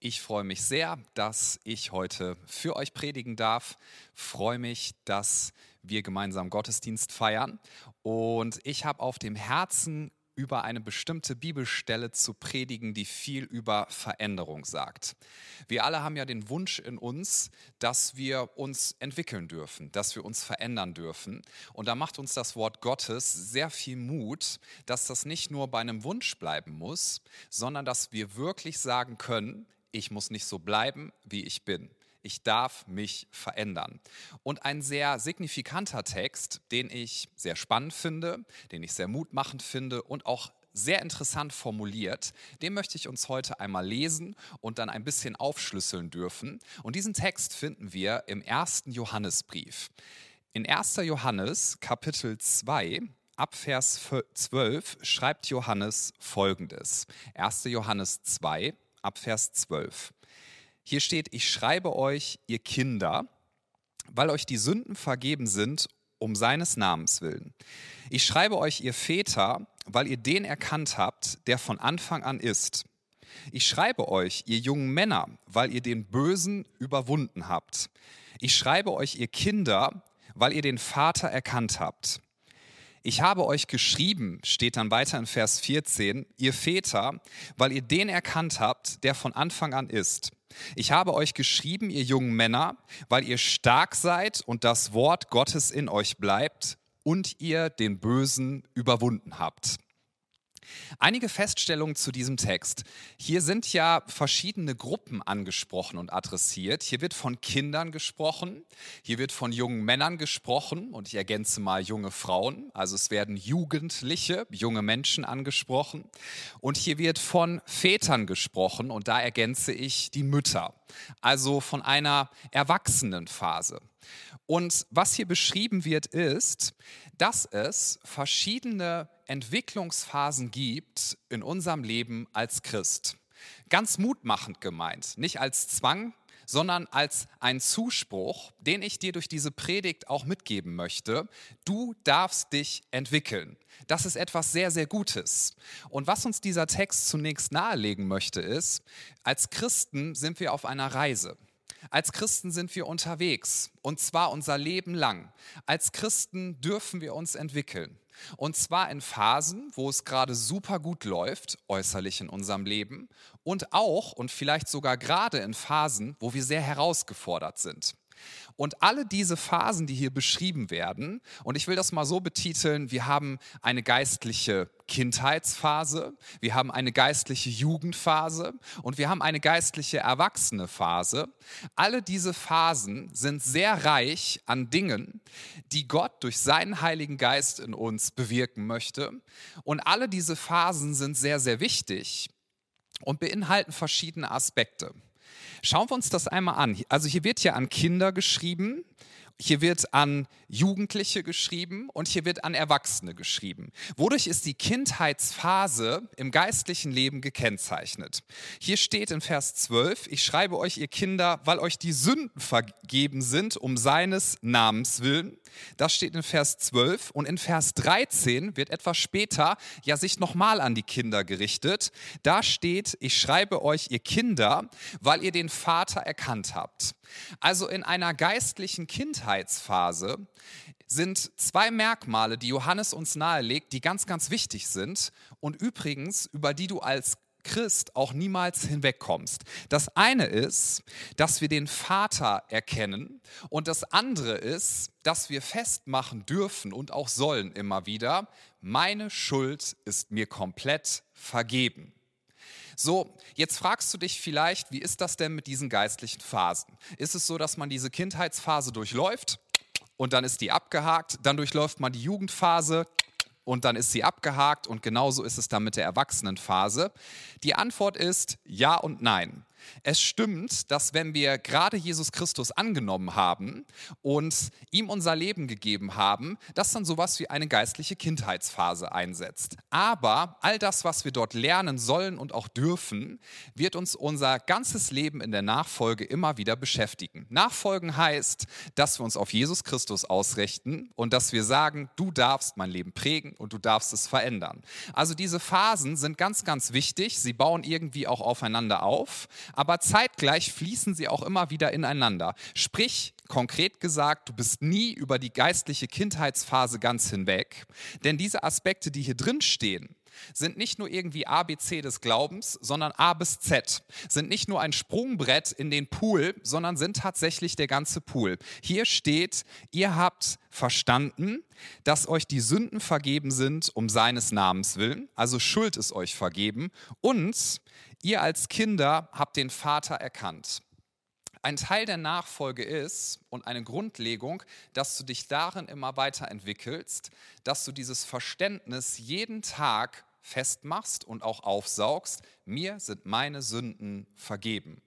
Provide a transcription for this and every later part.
Ich freue mich sehr, dass ich heute für euch predigen darf. Freue mich, dass wir gemeinsam Gottesdienst feiern. Und ich habe auf dem Herzen, über eine bestimmte Bibelstelle zu predigen, die viel über Veränderung sagt. Wir alle haben ja den Wunsch in uns, dass wir uns entwickeln dürfen, dass wir uns verändern dürfen. Und da macht uns das Wort Gottes sehr viel Mut, dass das nicht nur bei einem Wunsch bleiben muss, sondern dass wir wirklich sagen können, ich muss nicht so bleiben, wie ich bin. Ich darf mich verändern. Und ein sehr signifikanter Text, den ich sehr spannend finde, den ich sehr mutmachend finde und auch sehr interessant formuliert, den möchte ich uns heute einmal lesen und dann ein bisschen aufschlüsseln dürfen. Und diesen Text finden wir im ersten Johannesbrief. In 1. Johannes Kapitel 2 ab Vers 12 schreibt Johannes folgendes. 1. Johannes 2 ab Vers 12. Hier steht, ich schreibe euch, ihr Kinder, weil euch die Sünden vergeben sind, um seines Namens willen. Ich schreibe euch, ihr Väter, weil ihr den erkannt habt, der von Anfang an ist. Ich schreibe euch, ihr jungen Männer, weil ihr den Bösen überwunden habt. Ich schreibe euch, ihr Kinder, weil ihr den Vater erkannt habt. Ich habe euch geschrieben, steht dann weiter in Vers 14, ihr Väter, weil ihr den erkannt habt, der von Anfang an ist. Ich habe euch geschrieben, ihr jungen Männer, weil ihr stark seid und das Wort Gottes in euch bleibt und ihr den Bösen überwunden habt. Einige Feststellungen zu diesem Text. Hier sind ja verschiedene Gruppen angesprochen und adressiert. Hier wird von Kindern gesprochen, hier wird von jungen Männern gesprochen und ich ergänze mal junge Frauen. Also es werden Jugendliche, junge Menschen angesprochen. Und hier wird von Vätern gesprochen und da ergänze ich die Mütter. Also von einer Erwachsenenphase. Und was hier beschrieben wird, ist, dass es verschiedene Entwicklungsphasen gibt in unserem Leben als Christ. Ganz mutmachend gemeint, nicht als Zwang, sondern als ein Zuspruch, den ich dir durch diese Predigt auch mitgeben möchte. Du darfst dich entwickeln. Das ist etwas sehr, sehr Gutes. Und was uns dieser Text zunächst nahelegen möchte, ist, als Christen sind wir auf einer Reise. Als Christen sind wir unterwegs und zwar unser Leben lang. Als Christen dürfen wir uns entwickeln. Und zwar in Phasen, wo es gerade super gut läuft, äußerlich in unserem Leben, und auch und vielleicht sogar gerade in Phasen, wo wir sehr herausgefordert sind. Und alle diese Phasen, die hier beschrieben werden, und ich will das mal so betiteln, wir haben eine geistliche Kindheitsphase, wir haben eine geistliche Jugendphase und wir haben eine geistliche erwachsene Phase. Alle diese Phasen sind sehr reich an Dingen, die Gott durch seinen Heiligen Geist in uns bewirken möchte. Und alle diese Phasen sind sehr, sehr wichtig und beinhalten verschiedene Aspekte. Schauen wir uns das einmal an. Also hier wird ja an Kinder geschrieben, hier wird an Jugendliche geschrieben und hier wird an Erwachsene geschrieben. Wodurch ist die Kindheitsphase im geistlichen Leben gekennzeichnet? Hier steht in Vers 12, ich schreibe euch, ihr Kinder, weil euch die Sünden vergeben sind, um seines Namens willen. Das steht in Vers 12 und in Vers 13 wird etwas später ja sich nochmal an die Kinder gerichtet. Da steht, ich schreibe euch, ihr Kinder, weil ihr den Vater erkannt habt. Also in einer geistlichen Kindheitsphase sind zwei Merkmale, die Johannes uns nahelegt, die ganz, ganz wichtig sind und übrigens, über die du als Christ auch niemals hinwegkommst. Das eine ist, dass wir den Vater erkennen und das andere ist, dass wir festmachen dürfen und auch sollen immer wieder, meine Schuld ist mir komplett vergeben. So, jetzt fragst du dich vielleicht, wie ist das denn mit diesen geistlichen Phasen? Ist es so, dass man diese Kindheitsphase durchläuft und dann ist die abgehakt, dann durchläuft man die Jugendphase und dann ist sie abgehakt und genauso ist es dann mit der Erwachsenenphase. Die Antwort ist ja und nein. Es stimmt, dass wenn wir gerade Jesus Christus angenommen haben und ihm unser Leben gegeben haben, dass dann sowas wie eine geistliche Kindheitsphase einsetzt. Aber all das, was wir dort lernen sollen und auch dürfen, wird uns unser ganzes Leben in der Nachfolge immer wieder beschäftigen. Nachfolgen heißt, dass wir uns auf Jesus Christus ausrichten und dass wir sagen, du darfst mein Leben prägen und du darfst es verändern. Also diese Phasen sind ganz, ganz wichtig. Sie bauen irgendwie auch aufeinander auf aber zeitgleich fließen sie auch immer wieder ineinander. Sprich, konkret gesagt, du bist nie über die geistliche Kindheitsphase ganz hinweg, denn diese Aspekte, die hier drin stehen, sind nicht nur irgendwie ABC des Glaubens, sondern A bis Z. Sind nicht nur ein Sprungbrett in den Pool, sondern sind tatsächlich der ganze Pool. Hier steht, ihr habt verstanden, dass euch die Sünden vergeben sind um seines Namens willen, also Schuld ist euch vergeben und ihr als Kinder habt den Vater erkannt. Ein Teil der Nachfolge ist und eine Grundlegung, dass du dich darin immer weiterentwickelst, dass du dieses Verständnis jeden Tag festmachst und auch aufsaugst, mir sind meine Sünden vergeben.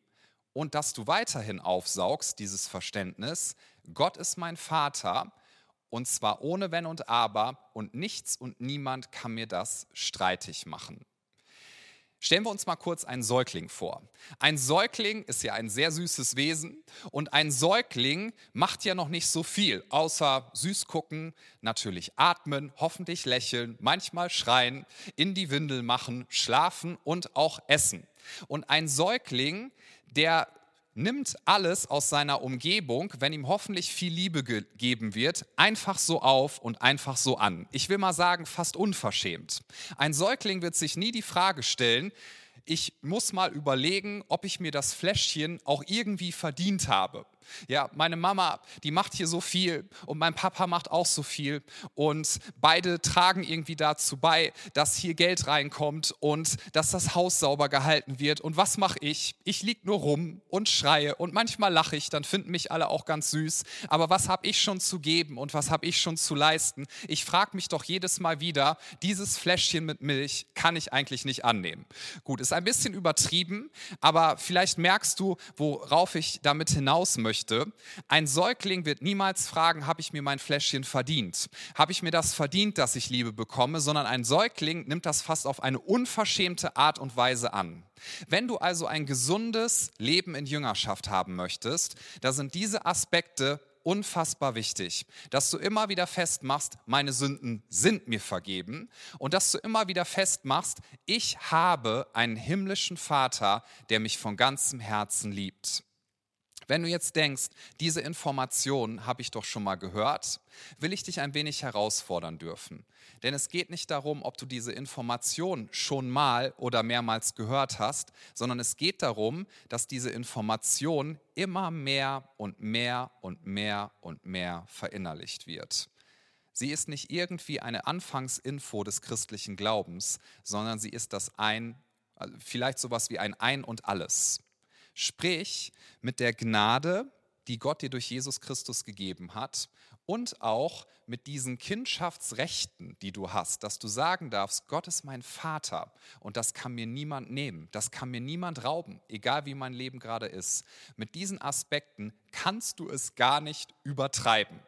Und dass du weiterhin aufsaugst, dieses Verständnis, Gott ist mein Vater, und zwar ohne Wenn und Aber, und nichts und niemand kann mir das streitig machen. Stellen wir uns mal kurz einen Säugling vor. Ein Säugling ist ja ein sehr süßes Wesen und ein Säugling macht ja noch nicht so viel, außer süß gucken, natürlich atmen, hoffentlich lächeln, manchmal schreien, in die Windel machen, schlafen und auch essen. Und ein Säugling, der nimmt alles aus seiner Umgebung, wenn ihm hoffentlich viel Liebe gegeben wird, einfach so auf und einfach so an. Ich will mal sagen, fast unverschämt. Ein Säugling wird sich nie die Frage stellen, ich muss mal überlegen, ob ich mir das Fläschchen auch irgendwie verdient habe. Ja, meine Mama, die macht hier so viel und mein Papa macht auch so viel und beide tragen irgendwie dazu bei, dass hier Geld reinkommt und dass das Haus sauber gehalten wird. Und was mache ich? Ich lieg nur rum und schreie und manchmal lache ich, dann finden mich alle auch ganz süß. Aber was habe ich schon zu geben und was habe ich schon zu leisten? Ich frage mich doch jedes Mal wieder, dieses Fläschchen mit Milch kann ich eigentlich nicht annehmen. Gut, ist ein bisschen übertrieben, aber vielleicht merkst du, worauf ich damit hinaus möchte möchte, ein Säugling wird niemals fragen, habe ich mir mein Fläschchen verdient? Habe ich mir das verdient, dass ich Liebe bekomme? Sondern ein Säugling nimmt das fast auf eine unverschämte Art und Weise an. Wenn du also ein gesundes Leben in Jüngerschaft haben möchtest, da sind diese Aspekte unfassbar wichtig, dass du immer wieder festmachst, meine Sünden sind mir vergeben und dass du immer wieder festmachst, ich habe einen himmlischen Vater, der mich von ganzem Herzen liebt. Wenn du jetzt denkst, diese Information habe ich doch schon mal gehört, will ich dich ein wenig herausfordern dürfen. Denn es geht nicht darum, ob du diese Information schon mal oder mehrmals gehört hast, sondern es geht darum, dass diese Information immer mehr und mehr und mehr und mehr verinnerlicht wird. Sie ist nicht irgendwie eine Anfangsinfo des christlichen Glaubens, sondern sie ist das ein, also vielleicht sowas wie ein Ein und alles. Sprich, mit der Gnade, die Gott dir durch Jesus Christus gegeben hat und auch mit diesen Kindschaftsrechten, die du hast, dass du sagen darfst, Gott ist mein Vater und das kann mir niemand nehmen, das kann mir niemand rauben, egal wie mein Leben gerade ist. Mit diesen Aspekten kannst du es gar nicht übertreiben.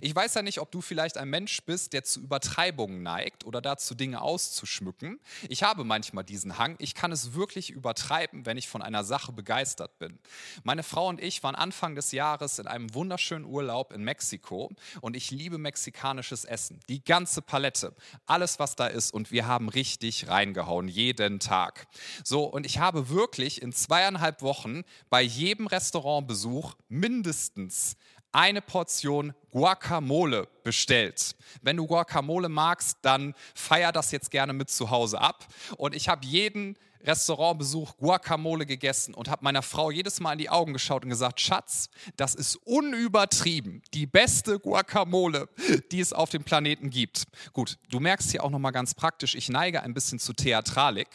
Ich weiß ja nicht, ob du vielleicht ein Mensch bist, der zu Übertreibungen neigt oder dazu Dinge auszuschmücken. Ich habe manchmal diesen Hang. Ich kann es wirklich übertreiben, wenn ich von einer Sache begeistert bin. Meine Frau und ich waren Anfang des Jahres in einem wunderschönen Urlaub in Mexiko und ich liebe mexikanisches Essen. Die ganze Palette, alles was da ist und wir haben richtig reingehauen, jeden Tag. So, und ich habe wirklich in zweieinhalb Wochen bei jedem Restaurantbesuch mindestens eine Portion Guacamole bestellt. Wenn du Guacamole magst, dann feier das jetzt gerne mit zu Hause ab. Und ich habe jeden Restaurantbesuch Guacamole gegessen und habe meiner Frau jedes Mal in die Augen geschaut und gesagt, Schatz, das ist unübertrieben die beste Guacamole, die es auf dem Planeten gibt. Gut, du merkst hier auch noch mal ganz praktisch, ich neige ein bisschen zu Theatralik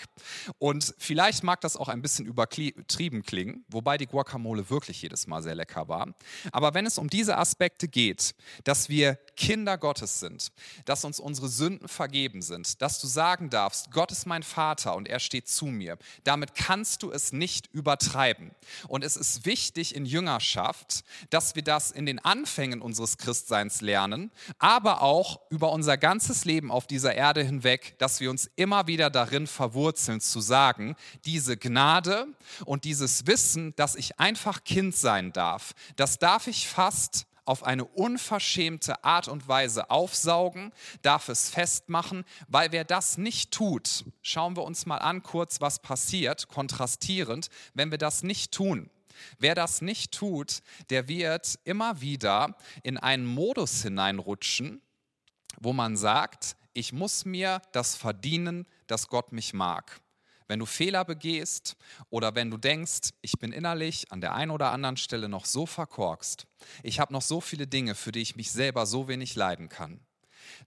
und vielleicht mag das auch ein bisschen übertrieben klingen, wobei die Guacamole wirklich jedes Mal sehr lecker war. Aber wenn es um diese Aspekte geht, dass wir Kinder Gottes sind, dass uns unsere Sünden vergeben sind, dass du sagen darfst, Gott ist mein Vater und er steht zu mir. Damit kannst du es nicht übertreiben. Und es ist wichtig in Jüngerschaft, dass wir das in den Anfängen unseres Christseins lernen, aber auch über unser ganzes Leben auf dieser Erde hinweg, dass wir uns immer wieder darin verwurzeln zu sagen, diese Gnade und dieses Wissen, dass ich einfach Kind sein darf, das darf ich fast auf eine unverschämte Art und Weise aufsaugen, darf es festmachen, weil wer das nicht tut, schauen wir uns mal an kurz, was passiert, kontrastierend, wenn wir das nicht tun. Wer das nicht tut, der wird immer wieder in einen Modus hineinrutschen, wo man sagt, ich muss mir das verdienen, dass Gott mich mag. Wenn du Fehler begehst oder wenn du denkst, ich bin innerlich an der einen oder anderen Stelle noch so verkorkst, ich habe noch so viele Dinge, für die ich mich selber so wenig leiden kann,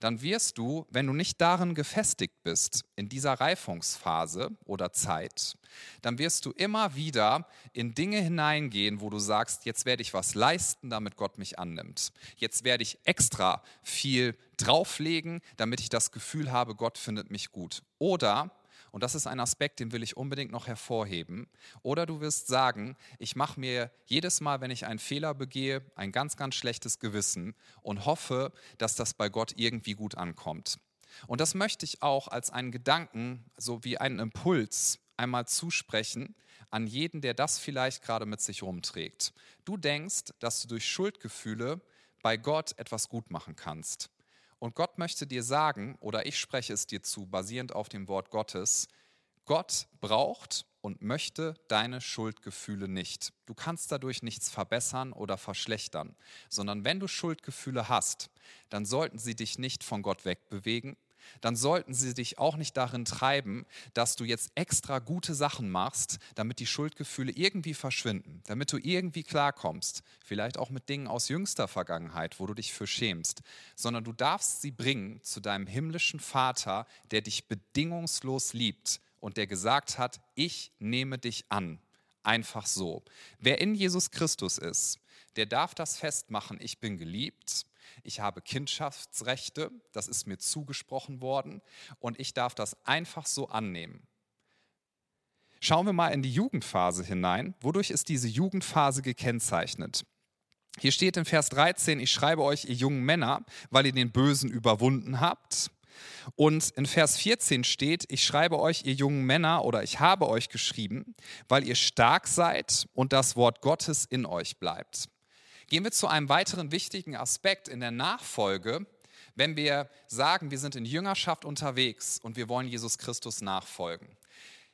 dann wirst du, wenn du nicht darin gefestigt bist, in dieser Reifungsphase oder Zeit, dann wirst du immer wieder in Dinge hineingehen, wo du sagst, jetzt werde ich was leisten, damit Gott mich annimmt. Jetzt werde ich extra viel drauflegen, damit ich das Gefühl habe, Gott findet mich gut. Oder und das ist ein Aspekt, den will ich unbedingt noch hervorheben. Oder du wirst sagen, ich mache mir jedes Mal, wenn ich einen Fehler begehe, ein ganz, ganz schlechtes Gewissen und hoffe, dass das bei Gott irgendwie gut ankommt. Und das möchte ich auch als einen Gedanken, so wie einen Impuls einmal zusprechen an jeden, der das vielleicht gerade mit sich rumträgt. Du denkst, dass du durch Schuldgefühle bei Gott etwas gut machen kannst. Und Gott möchte dir sagen, oder ich spreche es dir zu, basierend auf dem Wort Gottes, Gott braucht und möchte deine Schuldgefühle nicht. Du kannst dadurch nichts verbessern oder verschlechtern, sondern wenn du Schuldgefühle hast, dann sollten sie dich nicht von Gott wegbewegen, dann sollten sie dich auch nicht darin treiben, dass du jetzt extra gute Sachen machst, damit die Schuldgefühle irgendwie verschwinden, damit du irgendwie klarkommst, vielleicht auch mit Dingen aus jüngster Vergangenheit, wo du dich für schämst, sondern du darfst sie bringen zu deinem himmlischen Vater, der dich bedingungslos liebt und der gesagt hat, ich nehme dich an. Einfach so. Wer in Jesus Christus ist, der darf das festmachen, ich bin geliebt, ich habe Kindschaftsrechte, das ist mir zugesprochen worden und ich darf das einfach so annehmen. Schauen wir mal in die Jugendphase hinein. Wodurch ist diese Jugendphase gekennzeichnet? Hier steht in Vers 13, ich schreibe euch, ihr jungen Männer, weil ihr den Bösen überwunden habt. Und in Vers 14 steht, ich schreibe euch, ihr jungen Männer, oder ich habe euch geschrieben, weil ihr stark seid und das Wort Gottes in euch bleibt. Gehen wir zu einem weiteren wichtigen Aspekt in der Nachfolge, wenn wir sagen, wir sind in Jüngerschaft unterwegs und wir wollen Jesus Christus nachfolgen.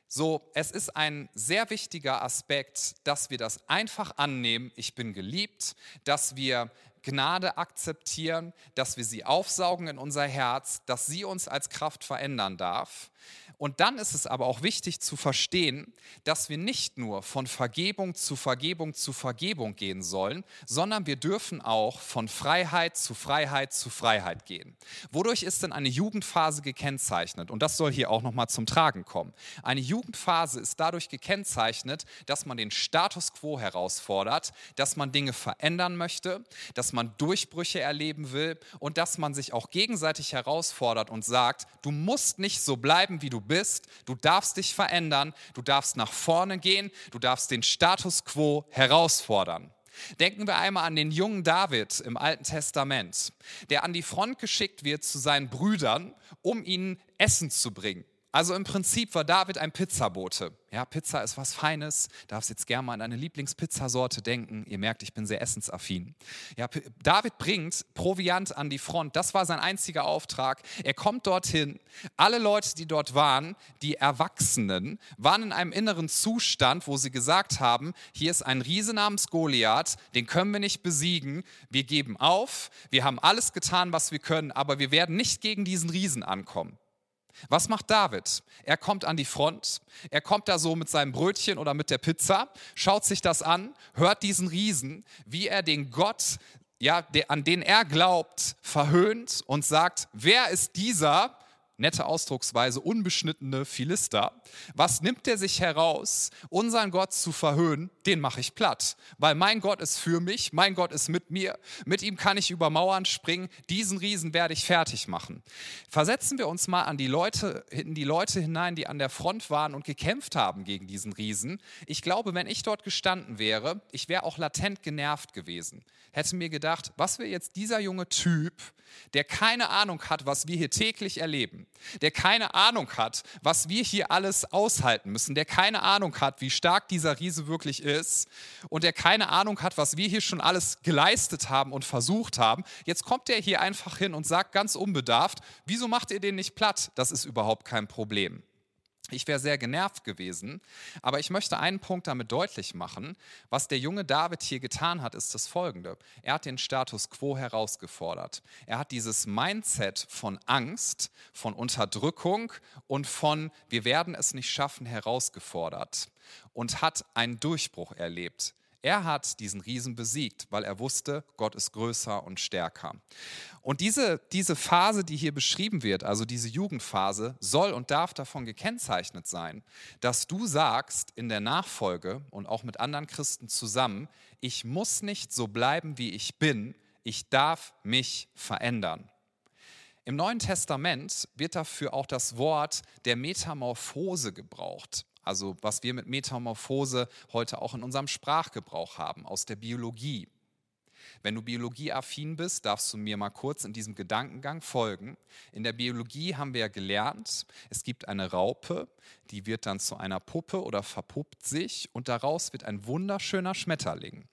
So, es ist ein sehr wichtiger Aspekt, dass wir das einfach annehmen, ich bin geliebt, dass wir Gnade akzeptieren, dass wir sie aufsaugen in unser Herz, dass sie uns als Kraft verändern darf. Und dann ist es aber auch wichtig zu verstehen, dass wir nicht nur von Vergebung zu Vergebung zu Vergebung gehen sollen, sondern wir dürfen auch von Freiheit zu Freiheit zu Freiheit gehen. Wodurch ist denn eine Jugendphase gekennzeichnet? Und das soll hier auch nochmal zum Tragen kommen. Eine Jugendphase ist dadurch gekennzeichnet, dass man den Status quo herausfordert, dass man Dinge verändern möchte, dass man Durchbrüche erleben will und dass man sich auch gegenseitig herausfordert und sagt, du musst nicht so bleiben, wie du bist bist. Du darfst dich verändern, du darfst nach vorne gehen, du darfst den Status quo herausfordern. Denken wir einmal an den jungen David im Alten Testament, der an die Front geschickt wird zu seinen Brüdern, um ihnen Essen zu bringen. Also im Prinzip war David ein Pizzabote. Ja, Pizza ist was Feines. Darfst jetzt gerne mal an deine Lieblingspizzasorte denken. Ihr merkt, ich bin sehr essensaffin. Ja, David bringt Proviant an die Front. Das war sein einziger Auftrag. Er kommt dorthin. Alle Leute, die dort waren, die Erwachsenen, waren in einem inneren Zustand, wo sie gesagt haben, hier ist ein Riese namens Goliath, den können wir nicht besiegen. Wir geben auf. Wir haben alles getan, was wir können, aber wir werden nicht gegen diesen Riesen ankommen. Was macht David? Er kommt an die Front, er kommt da so mit seinem Brötchen oder mit der Pizza, schaut sich das an, hört diesen Riesen, wie er den Gott, ja, der, an den er glaubt, verhöhnt und sagt, wer ist dieser? Nette Ausdrucksweise, unbeschnittene Philister. Was nimmt er sich heraus, unseren Gott zu verhöhnen? Den mache ich platt, weil mein Gott ist für mich, mein Gott ist mit mir, mit ihm kann ich über Mauern springen, diesen Riesen werde ich fertig machen. Versetzen wir uns mal an die Leute, in die Leute hinein, die an der Front waren und gekämpft haben gegen diesen Riesen. Ich glaube, wenn ich dort gestanden wäre, ich wäre auch latent genervt gewesen. Hätte mir gedacht, was will jetzt dieser junge Typ, der keine Ahnung hat, was wir hier täglich erleben, der keine Ahnung hat, was wir hier alles aushalten müssen, der keine Ahnung hat, wie stark dieser Riese wirklich ist und der keine Ahnung hat, was wir hier schon alles geleistet haben und versucht haben. Jetzt kommt er hier einfach hin und sagt ganz unbedarft, wieso macht ihr den nicht platt? Das ist überhaupt kein Problem. Ich wäre sehr genervt gewesen, aber ich möchte einen Punkt damit deutlich machen. Was der junge David hier getan hat, ist das folgende. Er hat den Status quo herausgefordert. Er hat dieses Mindset von Angst, von Unterdrückung und von wir werden es nicht schaffen herausgefordert und hat einen Durchbruch erlebt. Er hat diesen Riesen besiegt, weil er wusste, Gott ist größer und stärker. Und diese, diese Phase, die hier beschrieben wird, also diese Jugendphase, soll und darf davon gekennzeichnet sein, dass du sagst in der Nachfolge und auch mit anderen Christen zusammen, ich muss nicht so bleiben, wie ich bin, ich darf mich verändern. Im Neuen Testament wird dafür auch das Wort der Metamorphose gebraucht also was wir mit Metamorphose heute auch in unserem Sprachgebrauch haben, aus der Biologie. Wenn du biologieaffin bist, darfst du mir mal kurz in diesem Gedankengang folgen. In der Biologie haben wir ja gelernt, es gibt eine Raupe, die wird dann zu einer Puppe oder verpuppt sich und daraus wird ein wunderschöner Schmetterling.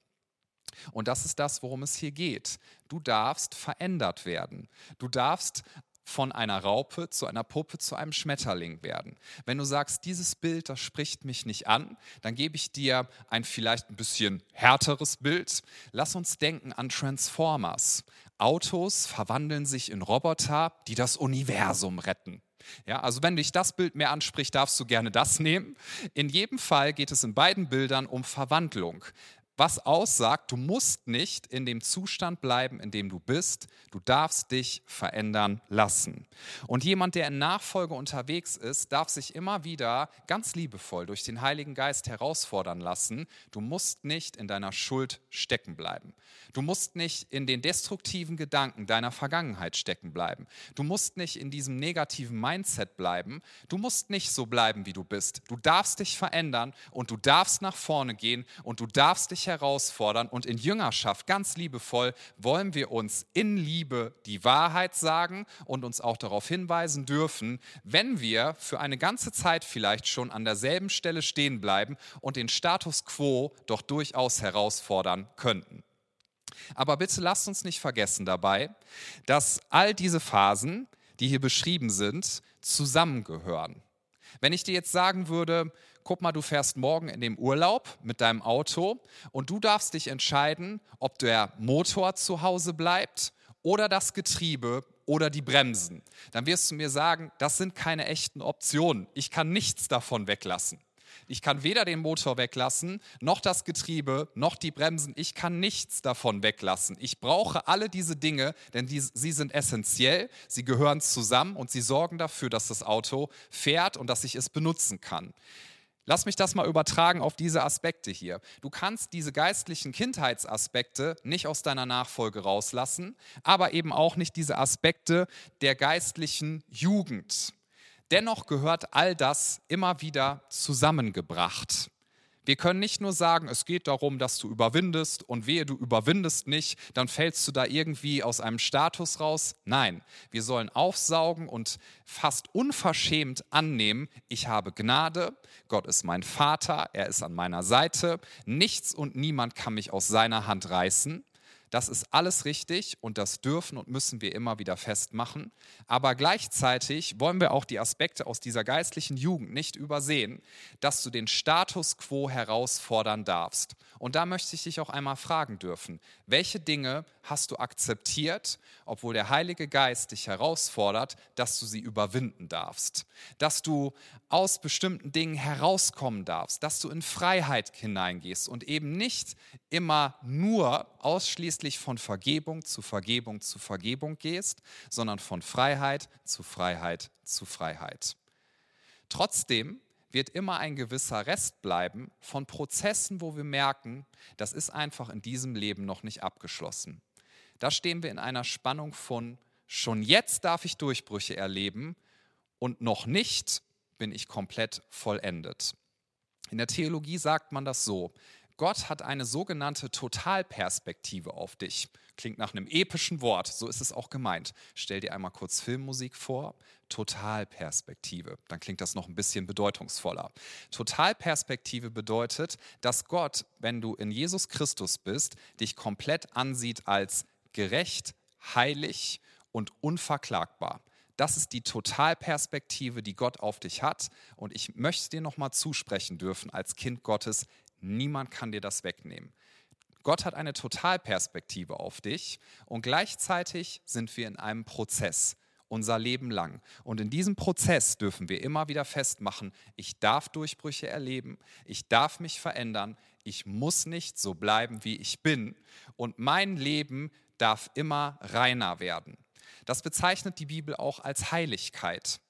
Und das ist das, worum es hier geht. Du darfst verändert werden. Du darfst von einer Raupe zu einer Puppe zu einem Schmetterling werden. Wenn du sagst, dieses Bild, das spricht mich nicht an, dann gebe ich dir ein vielleicht ein bisschen härteres Bild. Lass uns denken an Transformers. Autos verwandeln sich in Roboter, die das Universum retten. Ja, also wenn dich das Bild mehr anspricht, darfst du gerne das nehmen. In jedem Fall geht es in beiden Bildern um Verwandlung was aussagt, du musst nicht in dem Zustand bleiben, in dem du bist. Du darfst dich verändern lassen. Und jemand, der in Nachfolge unterwegs ist, darf sich immer wieder ganz liebevoll durch den Heiligen Geist herausfordern lassen. Du musst nicht in deiner Schuld stecken bleiben. Du musst nicht in den destruktiven Gedanken deiner Vergangenheit stecken bleiben. Du musst nicht in diesem negativen Mindset bleiben. Du musst nicht so bleiben, wie du bist. Du darfst dich verändern und du darfst nach vorne gehen und du darfst dich herausfordern und in Jüngerschaft ganz liebevoll wollen wir uns in Liebe die Wahrheit sagen und uns auch darauf hinweisen dürfen, wenn wir für eine ganze Zeit vielleicht schon an derselben Stelle stehen bleiben und den Status quo doch durchaus herausfordern könnten. Aber bitte lasst uns nicht vergessen dabei, dass all diese Phasen, die hier beschrieben sind, zusammengehören. Wenn ich dir jetzt sagen würde, guck mal, du fährst morgen in dem Urlaub mit deinem Auto und du darfst dich entscheiden, ob der Motor zu Hause bleibt oder das Getriebe oder die Bremsen. Dann wirst du mir sagen, das sind keine echten Optionen. Ich kann nichts davon weglassen. Ich kann weder den Motor weglassen, noch das Getriebe, noch die Bremsen. Ich kann nichts davon weglassen. Ich brauche alle diese Dinge, denn die, sie sind essentiell, sie gehören zusammen und sie sorgen dafür, dass das Auto fährt und dass ich es benutzen kann. Lass mich das mal übertragen auf diese Aspekte hier. Du kannst diese geistlichen Kindheitsaspekte nicht aus deiner Nachfolge rauslassen, aber eben auch nicht diese Aspekte der geistlichen Jugend. Dennoch gehört all das immer wieder zusammengebracht. Wir können nicht nur sagen, es geht darum, dass du überwindest und wehe, du überwindest nicht, dann fällst du da irgendwie aus einem Status raus. Nein, wir sollen aufsaugen und fast unverschämt annehmen, ich habe Gnade, Gott ist mein Vater, er ist an meiner Seite, nichts und niemand kann mich aus seiner Hand reißen. Das ist alles richtig und das dürfen und müssen wir immer wieder festmachen. Aber gleichzeitig wollen wir auch die Aspekte aus dieser geistlichen Jugend nicht übersehen, dass du den Status quo herausfordern darfst. Und da möchte ich dich auch einmal fragen dürfen, welche Dinge hast du akzeptiert, obwohl der Heilige Geist dich herausfordert, dass du sie überwinden darfst, dass du aus bestimmten Dingen herauskommen darfst, dass du in Freiheit hineingehst und eben nicht immer nur ausschließlich ängstlich von Vergebung zu Vergebung zu Vergebung gehst, sondern von Freiheit zu Freiheit zu Freiheit. Trotzdem wird immer ein gewisser Rest bleiben von Prozessen, wo wir merken, das ist einfach in diesem Leben noch nicht abgeschlossen. Da stehen wir in einer Spannung von, schon jetzt darf ich Durchbrüche erleben und noch nicht bin ich komplett vollendet. In der Theologie sagt man das so, Gott hat eine sogenannte Totalperspektive auf dich. Klingt nach einem epischen Wort, so ist es auch gemeint. Stell dir einmal kurz Filmmusik vor. Totalperspektive, dann klingt das noch ein bisschen bedeutungsvoller. Totalperspektive bedeutet, dass Gott, wenn du in Jesus Christus bist, dich komplett ansieht als gerecht, heilig und unverklagbar. Das ist die Totalperspektive, die Gott auf dich hat. Und ich möchte dir nochmal zusprechen dürfen als Kind Gottes, Niemand kann dir das wegnehmen. Gott hat eine Totalperspektive auf dich und gleichzeitig sind wir in einem Prozess unser Leben lang. Und in diesem Prozess dürfen wir immer wieder festmachen, ich darf Durchbrüche erleben, ich darf mich verändern, ich muss nicht so bleiben, wie ich bin und mein Leben darf immer reiner werden. Das bezeichnet die Bibel auch als Heiligkeit.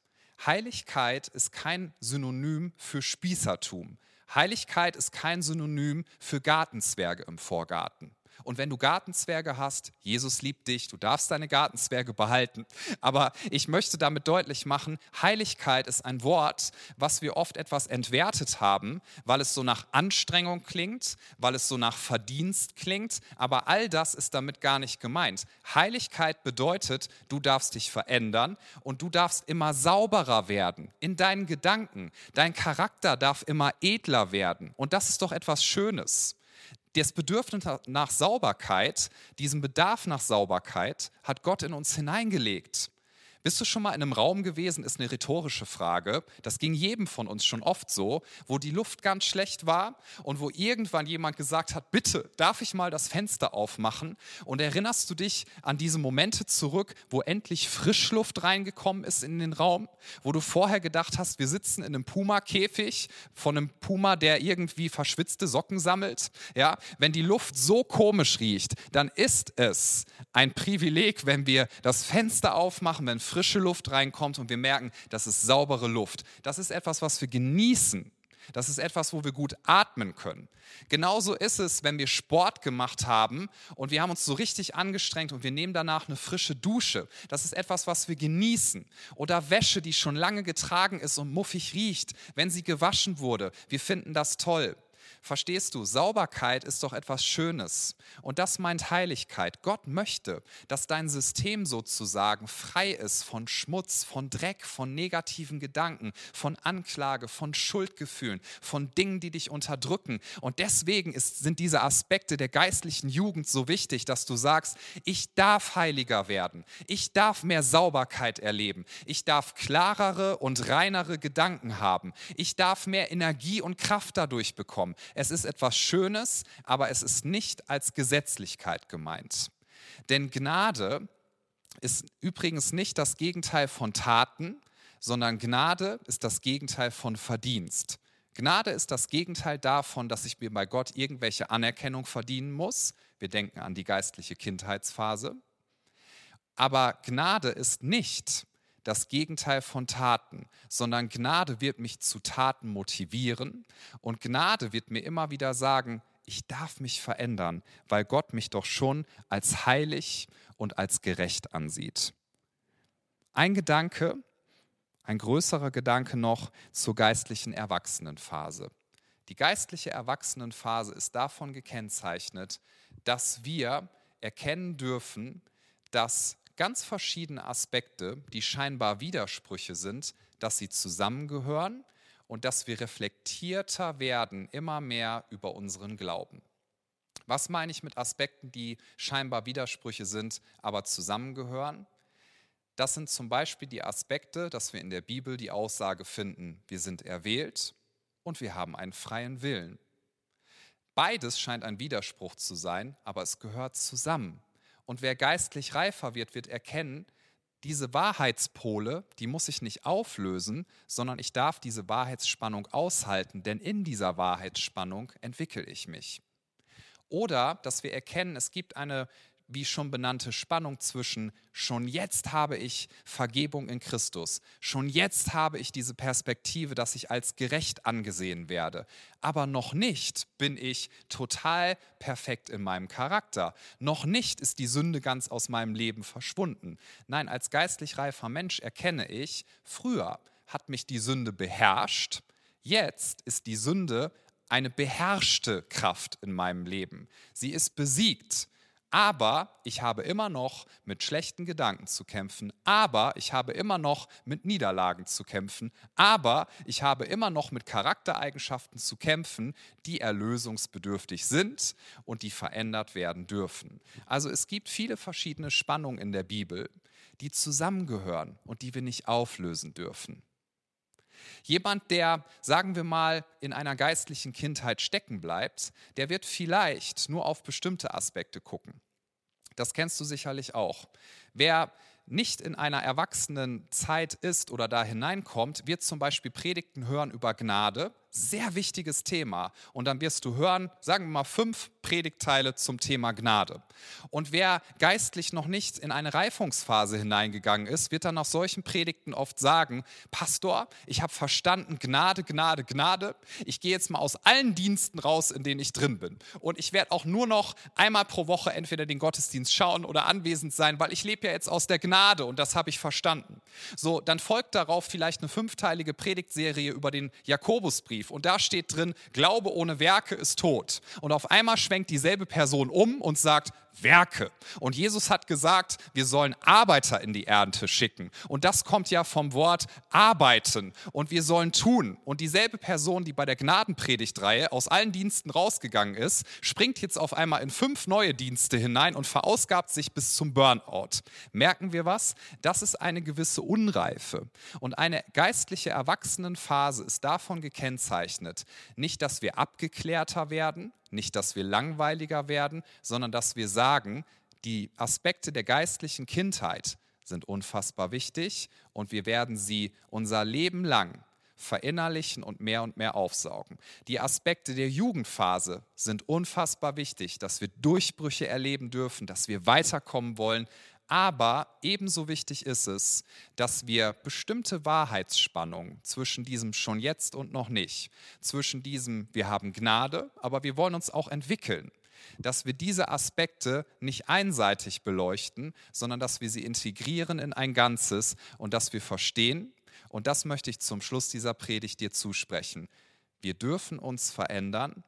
Heiligkeit ist kein Synonym für Spießertum. Heiligkeit ist kein Synonym für Gartenzwerge im Vorgarten. Und wenn du Gartenzwerge hast, Jesus liebt dich, du darfst deine Gartenzwerge behalten. Aber ich möchte damit deutlich machen, Heiligkeit ist ein Wort, was wir oft etwas entwertet haben, weil es so nach Anstrengung klingt, weil es so nach Verdienst klingt. Aber all das ist damit gar nicht gemeint. Heiligkeit bedeutet, du darfst dich verändern und du darfst immer sauberer werden in deinen Gedanken. Dein Charakter darf immer edler werden. Und das ist doch etwas Schönes das Bedürfnis nach Sauberkeit, diesen Bedarf nach Sauberkeit hat Gott in uns hineingelegt. Bist du schon mal in einem Raum gewesen, ist eine rhetorische Frage. Das ging jedem von uns schon oft so, wo die Luft ganz schlecht war und wo irgendwann jemand gesagt hat, bitte, darf ich mal das Fenster aufmachen? Und erinnerst du dich an diese Momente zurück, wo endlich Frischluft reingekommen ist in den Raum, wo du vorher gedacht hast, wir sitzen in einem Puma-Käfig von einem Puma, der irgendwie verschwitzte Socken sammelt? Ja, wenn die Luft so komisch riecht, dann ist es ein Privileg, wenn wir das Fenster aufmachen, wenn frische Luft reinkommt und wir merken, das ist saubere Luft. Das ist etwas, was wir genießen. Das ist etwas, wo wir gut atmen können. Genauso ist es, wenn wir Sport gemacht haben und wir haben uns so richtig angestrengt und wir nehmen danach eine frische Dusche. Das ist etwas, was wir genießen. Oder Wäsche, die schon lange getragen ist und muffig riecht, wenn sie gewaschen wurde. Wir finden das toll. Verstehst du, Sauberkeit ist doch etwas Schönes. Und das meint Heiligkeit. Gott möchte, dass dein System sozusagen frei ist von Schmutz, von Dreck, von negativen Gedanken, von Anklage, von Schuldgefühlen, von Dingen, die dich unterdrücken. Und deswegen ist, sind diese Aspekte der geistlichen Jugend so wichtig, dass du sagst, ich darf heiliger werden. Ich darf mehr Sauberkeit erleben. Ich darf klarere und reinere Gedanken haben. Ich darf mehr Energie und Kraft dadurch bekommen. Es ist etwas Schönes, aber es ist nicht als Gesetzlichkeit gemeint. Denn Gnade ist übrigens nicht das Gegenteil von Taten, sondern Gnade ist das Gegenteil von Verdienst. Gnade ist das Gegenteil davon, dass ich mir bei Gott irgendwelche Anerkennung verdienen muss. Wir denken an die geistliche Kindheitsphase. Aber Gnade ist nicht das Gegenteil von Taten, sondern Gnade wird mich zu Taten motivieren und Gnade wird mir immer wieder sagen, ich darf mich verändern, weil Gott mich doch schon als heilig und als gerecht ansieht. Ein Gedanke, ein größerer Gedanke noch zur geistlichen Erwachsenenphase. Die geistliche Erwachsenenphase ist davon gekennzeichnet, dass wir erkennen dürfen, dass ganz verschiedene Aspekte, die scheinbar Widersprüche sind, dass sie zusammengehören und dass wir reflektierter werden, immer mehr über unseren Glauben. Was meine ich mit Aspekten, die scheinbar Widersprüche sind, aber zusammengehören? Das sind zum Beispiel die Aspekte, dass wir in der Bibel die Aussage finden, wir sind erwählt und wir haben einen freien Willen. Beides scheint ein Widerspruch zu sein, aber es gehört zusammen. Und wer geistlich reifer wird, wird erkennen, diese Wahrheitspole, die muss ich nicht auflösen, sondern ich darf diese Wahrheitsspannung aushalten, denn in dieser Wahrheitsspannung entwickle ich mich. Oder dass wir erkennen, es gibt eine wie schon benannte Spannung zwischen schon jetzt habe ich Vergebung in Christus, schon jetzt habe ich diese Perspektive, dass ich als gerecht angesehen werde, aber noch nicht bin ich total perfekt in meinem Charakter, noch nicht ist die Sünde ganz aus meinem Leben verschwunden. Nein, als geistlich reifer Mensch erkenne ich, früher hat mich die Sünde beherrscht, jetzt ist die Sünde eine beherrschte Kraft in meinem Leben. Sie ist besiegt. Aber ich habe immer noch mit schlechten Gedanken zu kämpfen. Aber ich habe immer noch mit Niederlagen zu kämpfen. Aber ich habe immer noch mit Charaktereigenschaften zu kämpfen, die erlösungsbedürftig sind und die verändert werden dürfen. Also es gibt viele verschiedene Spannungen in der Bibel, die zusammengehören und die wir nicht auflösen dürfen. Jemand, der, sagen wir mal, in einer geistlichen Kindheit stecken bleibt, der wird vielleicht nur auf bestimmte Aspekte gucken. Das kennst du sicherlich auch. Wer nicht in einer erwachsenen Zeit ist oder da hineinkommt, wird zum Beispiel Predigten hören über Gnade, sehr wichtiges Thema. Und dann wirst du hören, sagen wir mal, fünf Predigtteile zum Thema Gnade. Und wer geistlich noch nicht in eine Reifungsphase hineingegangen ist, wird dann nach solchen Predigten oft sagen, Pastor, ich habe verstanden, Gnade, Gnade, Gnade. Ich gehe jetzt mal aus allen Diensten raus, in denen ich drin bin. Und ich werde auch nur noch einmal pro Woche entweder den Gottesdienst schauen oder anwesend sein, weil ich lebe ja jetzt aus der Gnade und das habe ich verstanden. So, dann folgt darauf vielleicht eine fünfteilige Predigtserie über den Jakobusbrief Brief und da steht drin, Glaube ohne Werke ist tot. Und auf einmal schwenkt dieselbe Person um und sagt, Werke. Und Jesus hat gesagt, wir sollen Arbeiter in die Ernte schicken. Und das kommt ja vom Wort arbeiten. Und wir sollen tun. Und dieselbe Person, die bei der Gnadenpredigtreihe aus allen Diensten rausgegangen ist, springt jetzt auf einmal in fünf neue Dienste hinein und verausgabt sich bis zum Burnout. Merken wir was? Das ist eine gewisse Unreife. Und eine geistliche Erwachsenenphase ist davon gekennzeichnet. Nicht, dass wir abgeklärter werden, nicht, dass wir langweiliger werden, sondern dass wir sagen, die Aspekte der geistlichen Kindheit sind unfassbar wichtig und wir werden sie unser Leben lang verinnerlichen und mehr und mehr aufsaugen. Die Aspekte der Jugendphase sind unfassbar wichtig, dass wir Durchbrüche erleben dürfen, dass wir weiterkommen wollen. Aber ebenso wichtig ist es, dass wir bestimmte Wahrheitsspannungen zwischen diesem schon jetzt und noch nicht, zwischen diesem wir haben Gnade, aber wir wollen uns auch entwickeln, dass wir diese Aspekte nicht einseitig beleuchten, sondern dass wir sie integrieren in ein Ganzes und dass wir verstehen, und das möchte ich zum Schluss dieser Predigt dir zusprechen, wir dürfen uns verändern,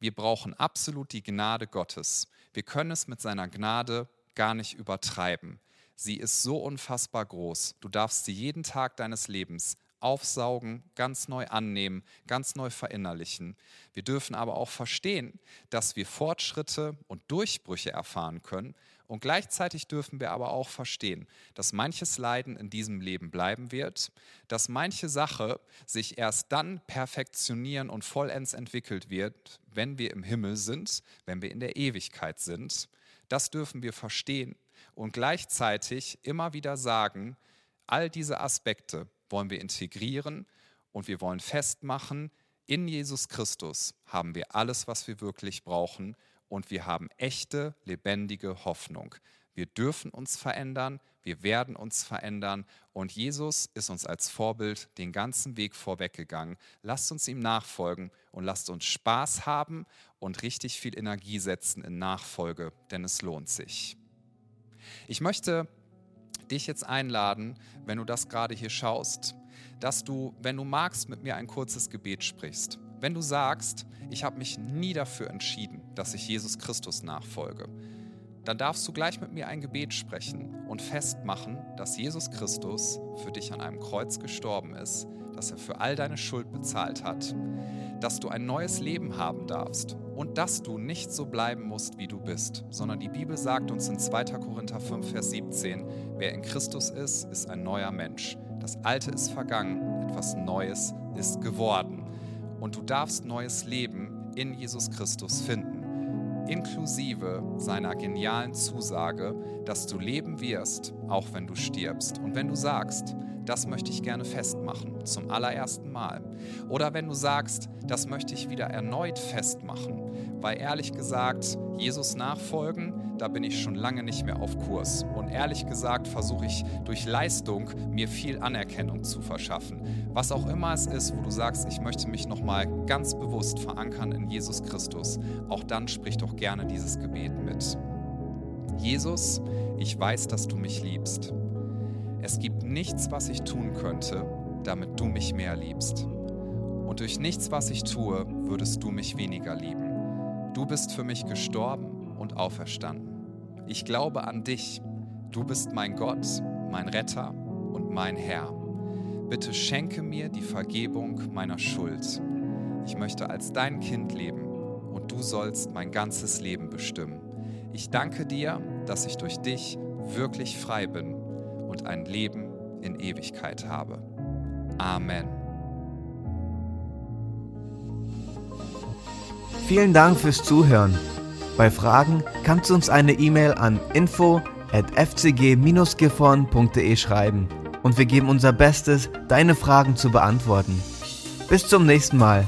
wir brauchen absolut die Gnade Gottes. Wir können es mit seiner Gnade gar nicht übertreiben. Sie ist so unfassbar groß. Du darfst sie jeden Tag deines Lebens aufsaugen, ganz neu annehmen, ganz neu verinnerlichen. Wir dürfen aber auch verstehen, dass wir Fortschritte und Durchbrüche erfahren können. Und gleichzeitig dürfen wir aber auch verstehen, dass manches Leiden in diesem Leben bleiben wird, dass manche Sache sich erst dann perfektionieren und vollends entwickelt wird, wenn wir im Himmel sind, wenn wir in der Ewigkeit sind. Das dürfen wir verstehen und gleichzeitig immer wieder sagen, all diese Aspekte wollen wir integrieren und wir wollen festmachen, in Jesus Christus haben wir alles, was wir wirklich brauchen und wir haben echte, lebendige Hoffnung. Wir dürfen uns verändern, wir werden uns verändern und Jesus ist uns als Vorbild den ganzen Weg vorweggegangen. Lasst uns ihm nachfolgen und lasst uns Spaß haben und richtig viel Energie setzen in Nachfolge, denn es lohnt sich. Ich möchte dich jetzt einladen, wenn du das gerade hier schaust, dass du, wenn du magst, mit mir ein kurzes Gebet sprichst. Wenn du sagst, ich habe mich nie dafür entschieden, dass ich Jesus Christus nachfolge, dann darfst du gleich mit mir ein Gebet sprechen und festmachen, dass Jesus Christus für dich an einem Kreuz gestorben ist, dass er für all deine Schuld bezahlt hat, dass du ein neues Leben haben darfst und dass du nicht so bleiben musst, wie du bist, sondern die Bibel sagt uns in 2. Korinther 5, Vers 17, wer in Christus ist, ist ein neuer Mensch. Das Alte ist vergangen, etwas Neues ist geworden. Und du darfst neues Leben in Jesus Christus finden. Inklusive seiner genialen Zusage, dass du leben wirst, auch wenn du stirbst. Und wenn du sagst, das möchte ich gerne festmachen, zum allerersten Mal. Oder wenn du sagst, das möchte ich wieder erneut festmachen, weil ehrlich gesagt, Jesus nachfolgen, da bin ich schon lange nicht mehr auf Kurs. Und ehrlich gesagt versuche ich durch Leistung mir viel Anerkennung zu verschaffen. Was auch immer es ist, wo du sagst, ich möchte mich nochmal ganz bewusst verankern in Jesus Christus, auch dann sprich doch gerne dieses Gebet mit. Jesus, ich weiß, dass du mich liebst. Es gibt nichts, was ich tun könnte, damit du mich mehr liebst. Und durch nichts, was ich tue, würdest du mich weniger lieben. Du bist für mich gestorben und auferstanden. Ich glaube an dich. Du bist mein Gott, mein Retter und mein Herr. Bitte schenke mir die Vergebung meiner Schuld. Ich möchte als dein Kind leben und du sollst mein ganzes Leben bestimmen. Ich danke dir, dass ich durch dich wirklich frei bin und ein Leben in Ewigkeit habe. Amen. Vielen Dank fürs Zuhören. Bei Fragen kannst du uns eine E-Mail an info at fcg-gifhorn.de schreiben und wir geben unser Bestes, deine Fragen zu beantworten. Bis zum nächsten Mal.